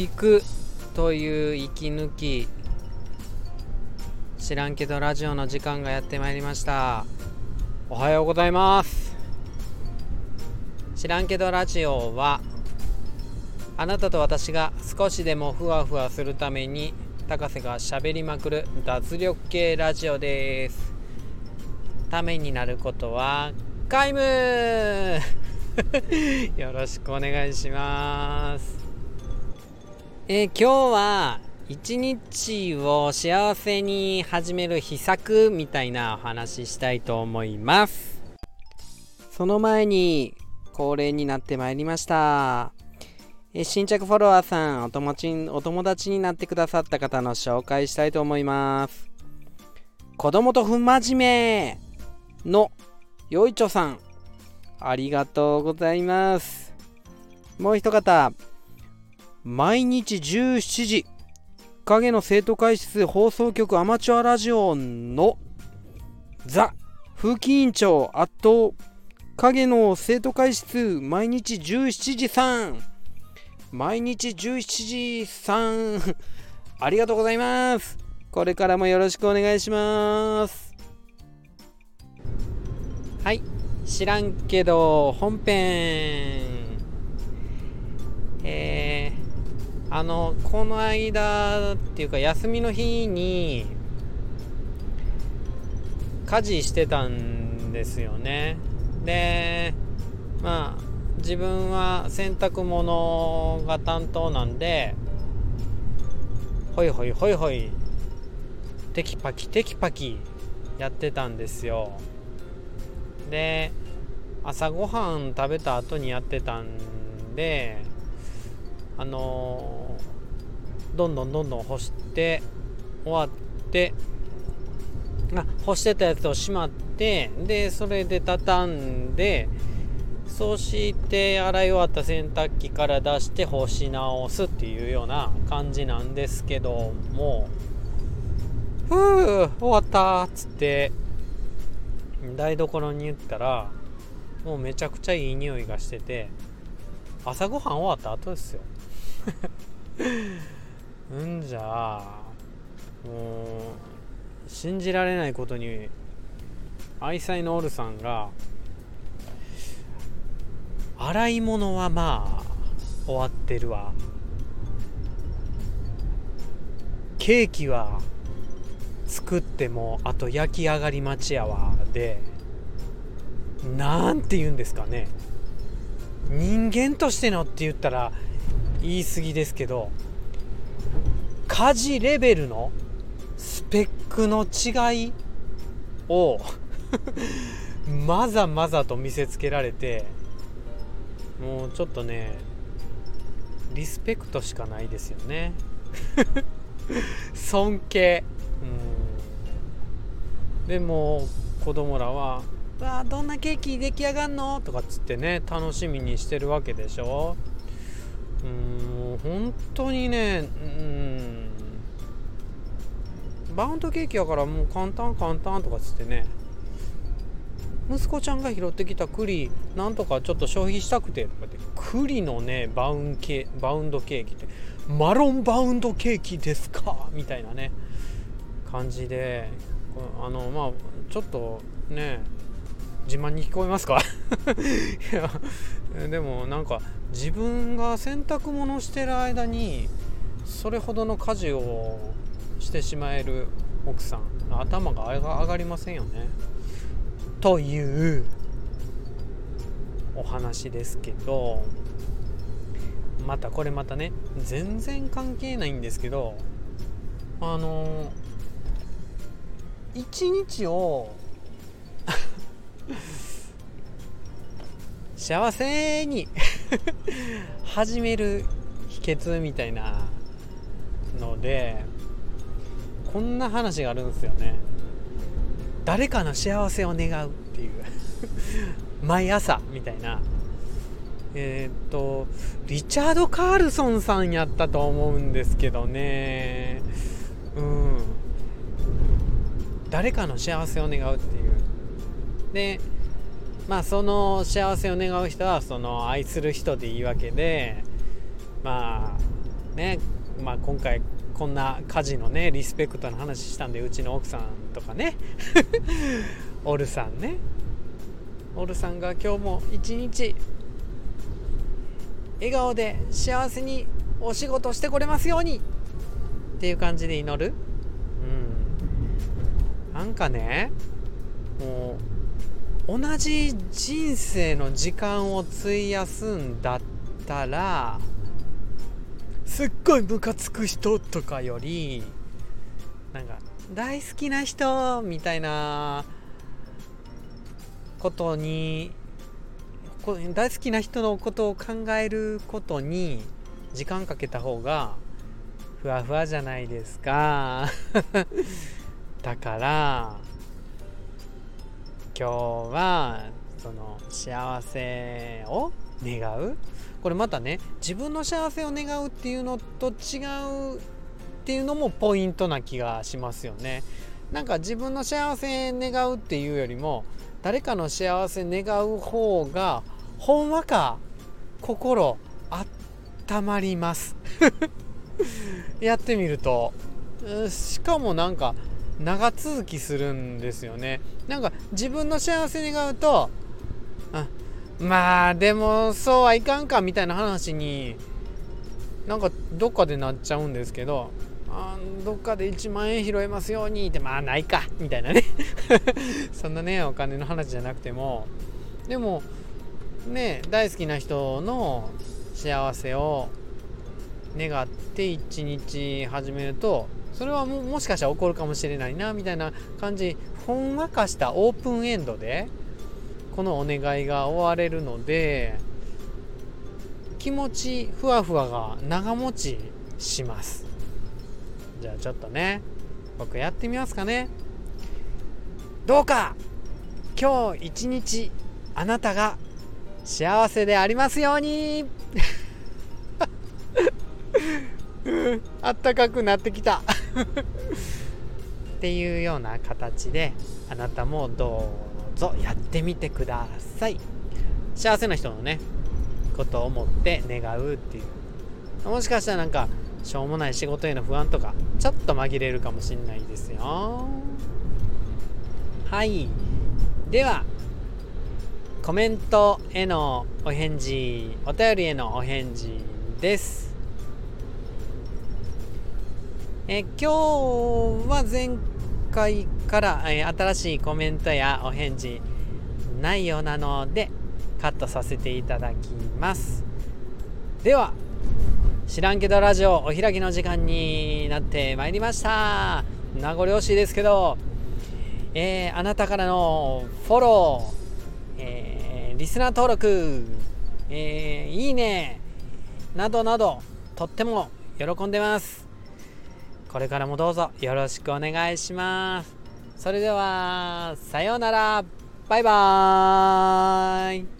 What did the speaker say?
聞くという息抜き。知らんけどラジオの時間がやってまいりました。おはようございます。知らんけどラジオはあなたと私が少しでもふわふわするために高瀬がしゃべりまくる脱力系ラジオです。ためになることは皆無。よろしくお願いします。えー、今日は一日を幸せに始める秘策みたいなお話ししたいと思います。その前に恒例になってまいりました。え新着フォロワーさんお友達お友達になってくださった方の紹介したいと思います。子供とふん真面目のよいちょさんありがとうございます。もう一方毎日17時。影の生徒会室放送局アマチュアラジオのザ風紀委員長圧倒影の生徒会室毎日17時3毎日17時3ありがとうございます。これからもよろしくお願いします。はい。知らんけど本編。えーあのこの間っていうか休みの日に家事してたんですよね。でまあ自分は洗濯物が担当なんでほいほいほいほいテキパキテキパキやってたんですよ。で朝ごはん食べた後にやってたんであのー、どんどんどんどん干して終わってあ干してたやつをしまってでそれで畳んでそして洗い終わった洗濯機から出して干し直すっていうような感じなんですけどもふう終わったっつって台所に言ったらもうめちゃくちゃいい匂いがしてて朝ごはん終わった後ですよ。うんじゃあもう信じられないことに愛妻のオルさんが洗い物はまあ終わってるわ。ケーキは作ってもあと焼き上がり待ちやわ。でなんて言うんですかね。人間としてのって言ったら言い過ぎですけど家事レベルのスペックの違いを まざまざと見せつけられてもうちょっとねリスペクトしかないですよね。尊敬。うん。でも子供らは「わあどんなケーキ出来上がんの?」とかっつってね楽しみにしてるわけでしょ。うん本当にねうんバウンドケーキやからもう簡単簡単とかつってね息子ちゃんが拾ってきた栗なんとかちょっと消費したくてとかって栗のねバウンケバウンドケーキってマロンバウンドケーキですか？みたいなね感じであのまあちょっとね自慢に聞こえますか？いやでもなんか自分が洗濯物してる間にそれほどの家事をしてしまえる奥さん頭が上がりませんよね。というお話ですけどまたこれまたね全然関係ないんですけどあの一日を 幸せに 始める秘訣みたいなのでこんな話があるんですよね。誰かの幸せを願うっていう。毎朝みたいな。えー、っとリチャード・カールソンさんやったと思うんですけどね。うん。誰かの幸せを願うっていう。でまあその幸せを願う人はその愛する人でいいわけでまあねまあ今回こんな家事のねリスペクトの話したんでうちの奥さんとかね オルさんね。オルさんが今日も一日笑顔で幸せにお仕事してこれますようにっていう感じで祈る。うん。なんかねもう同じ人生の時間を費やすんだったらすっごいムカつく人とかよりなんか大好きな人みたいなことに大好きな人のことを考えることに時間かけた方がふわふわじゃないですか。だから今日はその幸せを願う。これまたね自分の幸せを願うっていうのと違うっていうのもポイントな気がしますよね。なんか自分の幸せ願うっていうよりも誰かの幸せ願う方がほんわか心あったまります。やってみると。しかもなんか長続きするんですよね。なんか自分の幸せ願うとあまあでもそうはいかんかみたいな話になんかどっかでなっちゃうんですけどあどっかで1万円拾えますようにってまあないかみたいなね。そんなねお金の話じゃなくても。でもね大好きな人の幸せを願って一日始めるとそれはももしかしたら起こるかもしれないなみたいな感じ。ほんわかしたオープンエンドでこのお願いが終われるので気持ちふわふわが長持ちします。じゃあちょっとね僕やってみますかね。どうか今日一日あなたが幸せでありますように。あったかくなってきた。っていうような形であなたもどうぞやってみてください。幸せな人のねことを思って願うっていう。もしかしたらなんかしょうもない仕事への不安とかちょっと紛れるかもしんないですよ。はい。ではコメントへのお返事お便りへのお返事です。え今日は前回から、え新しいコメントやお返事ないようなのでカットさせていただきます。では知らんけどラジオお開きの時間になってまいりました。名残惜しいですけど、えー、あなたからのフォロー、えー、リスナー登録、えー、いいねなどなどとっても喜んでます。これからもどうぞよろしくお願いします。それでは、さようなら。バイバーイ。